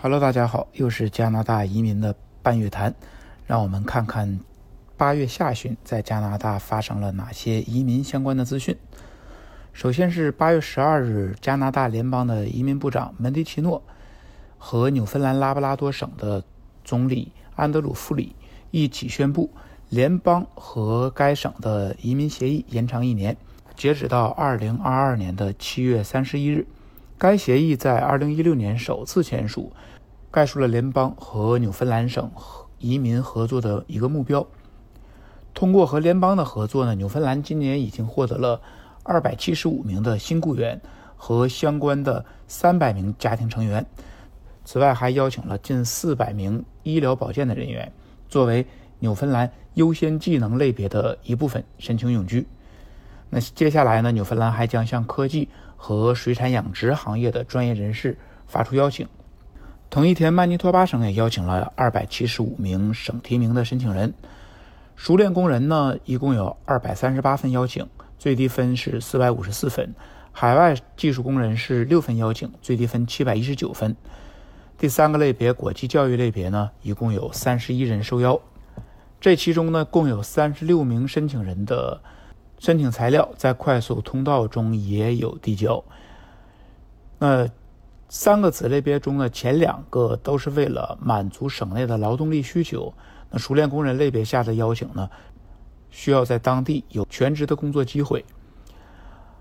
Hello，大家好，又是加拿大移民的半月谈，让我们看看八月下旬在加拿大发生了哪些移民相关的资讯。首先是八月十二日，加拿大联邦的移民部长门迪奇诺和纽芬兰拉布拉多省的总理安德鲁·弗里一起宣布，联邦和该省的移民协议延长一年，截止到二零二二年的七月三十一日。该协议在二零一六年首次签署，概述了联邦和纽芬兰省移民合作的一个目标。通过和联邦的合作呢，纽芬兰今年已经获得了二百七十五名的新雇员和相关的三百名家庭成员。此外，还邀请了近四百名医疗保健的人员，作为纽芬兰优先技能类别的一部分申请永居。那接下来呢，纽芬兰还将向科技。和水产养殖行业的专业人士发出邀请。同一天，曼尼托巴省也邀请了二百七十五名省提名的申请人。熟练工人呢，一共有二百三十八份邀请，最低分是四百五十四分；海外技术工人是六份邀请，最低分七百一十九分。第三个类别国际教育类别呢，一共有三十一人受邀。这其中呢，共有三十六名申请人的。申请材料在快速通道中也有递交。那三个子类别中的前两个都是为了满足省内的劳动力需求。那熟练工人类别下的邀请呢，需要在当地有全职的工作机会。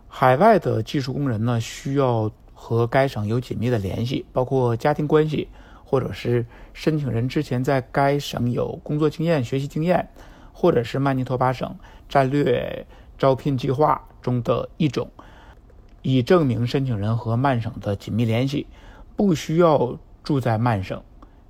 海外的技术工人呢，需要和该省有紧密的联系，包括家庭关系，或者是申请人之前在该省有工作经验、学习经验，或者是曼尼托巴省战略。招聘计划中的一种，以证明申请人和曼省的紧密联系，不需要住在曼省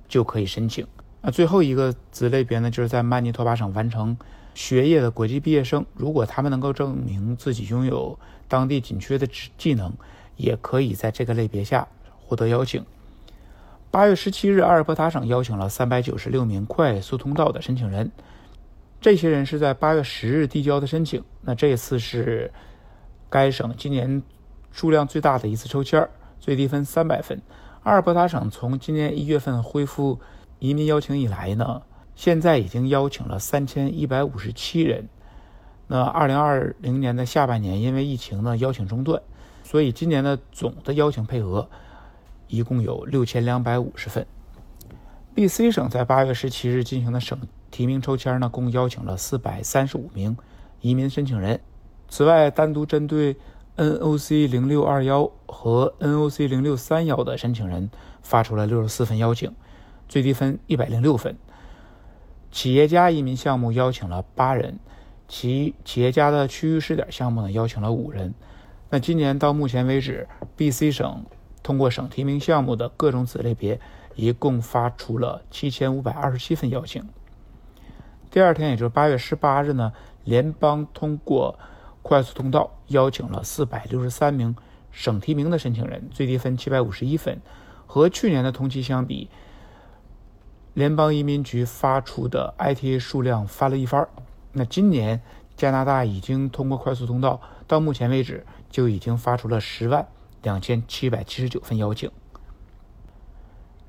就可以申请。那最后一个子类别呢，就是在曼尼托巴省完成学业的国际毕业生，如果他们能够证明自己拥有当地紧缺的技能，也可以在这个类别下获得邀请。八月十七日，阿尔伯塔省邀请了三百九十六名快速通道的申请人。这些人是在八月十日递交的申请。那这次是该省今年数量最大的一次抽签最低分三百分。阿尔伯塔省从今年一月份恢复移民邀请以来呢，现在已经邀请了三千一百五十七人。那二零二零年的下半年因为疫情呢邀请中断，所以今年的总的邀请配额一共有六千两百五十份。B.C 省在八月十七日进行的省。提名抽签呢，共邀请了四百三十五名移民申请人。此外，单独针对 N.O.C. 零六二幺和 N.O.C. 零六三幺的申请人发出了六十四份邀请，最低分一百零六分。企业家移民项目邀请了八人，其企业家的区域试点项目呢邀请了五人。那今年到目前为止，B.C 省通过省提名项目的各种子类别，一共发出了七千五百二十七份邀请。第二天，也就是八月十八日呢，联邦通过快速通道邀请了四百六十三名省提名的申请人，最低分七百五十一分。和去年的同期相比，联邦移民局发出的 ITA 数量翻了一番。那今年加拿大已经通过快速通道，到目前为止就已经发出了十万两千七百七十九份邀请。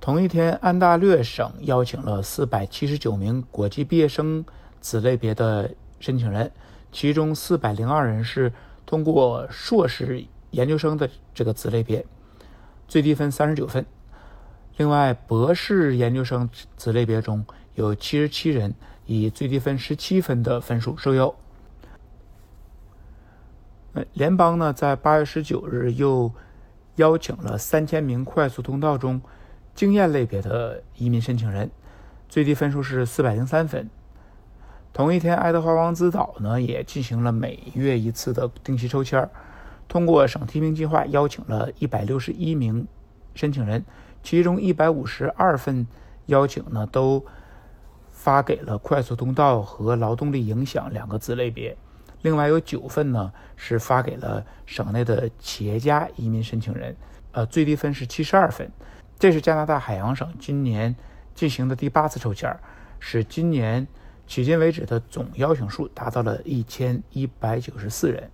同一天，安大略省邀请了四百七十九名国际毕业生子类别的申请人，其中四百零二人是通过硕士研究生的这个子类别，最低分三十九分。另外，博士研究生子类别中有七十七人以最低分十七分的分数受邀。联邦呢，在八月十九日又邀请了三千名快速通道中。经验类别的移民申请人，最低分数是四百零三分。同一天，爱德华王子岛呢也进行了每月一次的定期抽签通过省提名计划邀请了一百六十一名申请人，其中一百五十二份邀请呢都发给了快速通道和劳动力影响两个子类别，另外有九份呢是发给了省内的企业家移民申请人，呃，最低分是七十二分。这是加拿大海洋省今年进行的第八次抽签，使今年迄今为止的总邀请数达到了一千一百九十四人。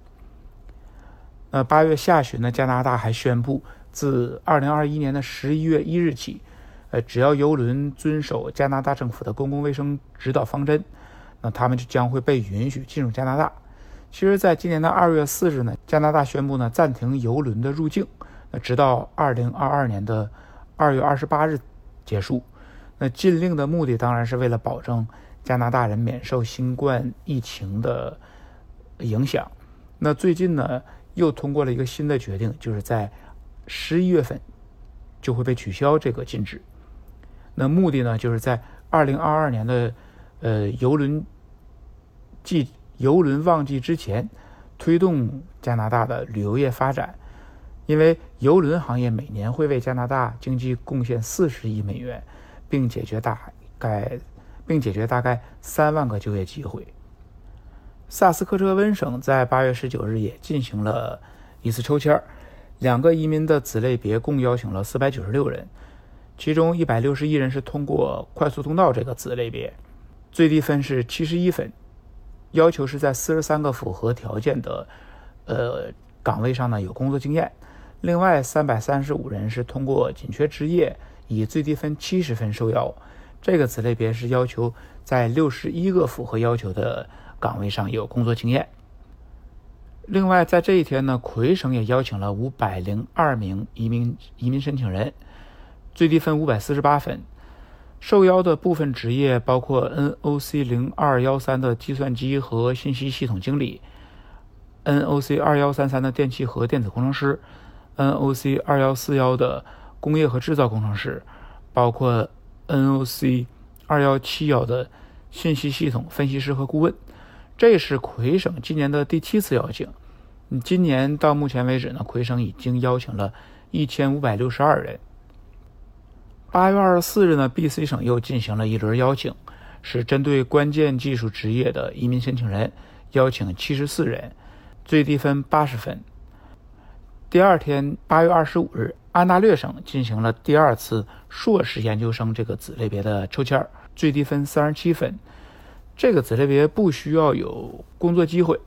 那八月下旬呢，加拿大还宣布，自二零二一年的十一月一日起，呃，只要游轮遵守加拿大政府的公共卫生指导方针，那他们就将会被允许进入加拿大。其实，在今年的二月四日呢，加拿大宣布呢暂停游轮的入境，那直到二零二二年的二月二十八日结束。那禁令的目的当然是为了保证加拿大人免受新冠疫情的影响。那最近呢，又通过了一个新的决定，就是在十一月份就会被取消这个禁止。那目的呢，就是在二零二二年的呃游轮季游轮旺季之前，推动加拿大的旅游业发展。因为游轮行业每年会为加拿大经济贡献四十亿美元。并解决大概，并解决大概三万个就业机会。萨斯科彻温省在八月十九日也进行了一次抽签两个移民的子类别共邀请了四百九十六人，其中一百六十一人是通过快速通道这个子类别，最低分是七十一分，要求是在四十三个符合条件的呃岗位上呢有工作经验。另外三百三十五人是通过紧缺职业。以最低分七十分受邀，这个子类别是要求在六十一个符合要求的岗位上有工作经验。另外，在这一天呢，魁省也邀请了五百零二名移民移民申请人，最低分五百四十八分。受邀的部分职业包括 NOC 零二幺三的计算机和信息系统经理，NOC 二幺三三的电气和电子工程师，NOC 二幺四幺的。工业和制造工程师，包括 NOC 二幺七幺的信息系统分析师和顾问。这是魁省今年的第七次邀请。今年到目前为止呢，魁省已经邀请了一千五百六十二人。八月二十四日呢，BC 省又进行了一轮邀请，是针对关键技术职业的移民申请人，邀请七十四人，最低分八十分。第二天，八月二十五日。安大略省进行了第二次硕士研究生这个子类别的抽签最低分三十七分。这个子类别不需要有工作机会，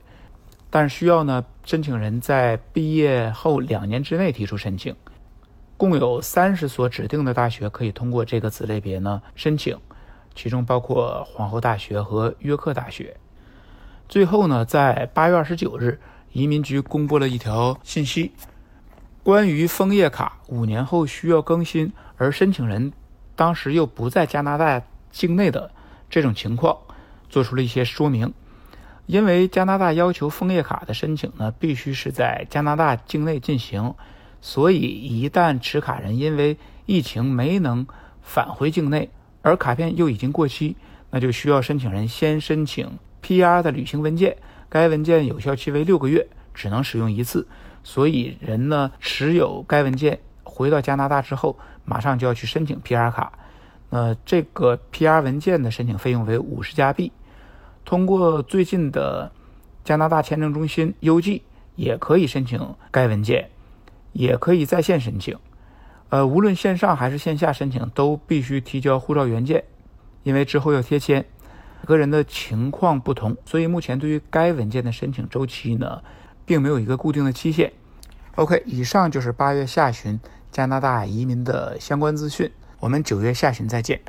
但需要呢申请人在毕业后两年之内提出申请。共有三十所指定的大学可以通过这个子类别呢申请，其中包括皇后大学和约克大学。最后呢，在八月二十九日，移民局公布了一条信息。关于枫叶卡五年后需要更新，而申请人当时又不在加拿大境内的这种情况，做出了一些说明。因为加拿大要求枫叶卡的申请呢，必须是在加拿大境内进行，所以一旦持卡人因为疫情没能返回境内，而卡片又已经过期，那就需要申请人先申请 PR 的旅行文件，该文件有效期为六个月，只能使用一次。所以人呢持有该文件回到加拿大之后，马上就要去申请 PR 卡。那这个 PR 文件的申请费用为五十加币。通过最近的加拿大签证中心邮寄也可以申请该文件，也可以在线申请。呃，无论线上还是线下申请，都必须提交护照原件，因为之后要贴签。个人的情况不同，所以目前对于该文件的申请周期呢？并没有一个固定的期限。OK，以上就是八月下旬加拿大移民的相关资讯。我们九月下旬再见。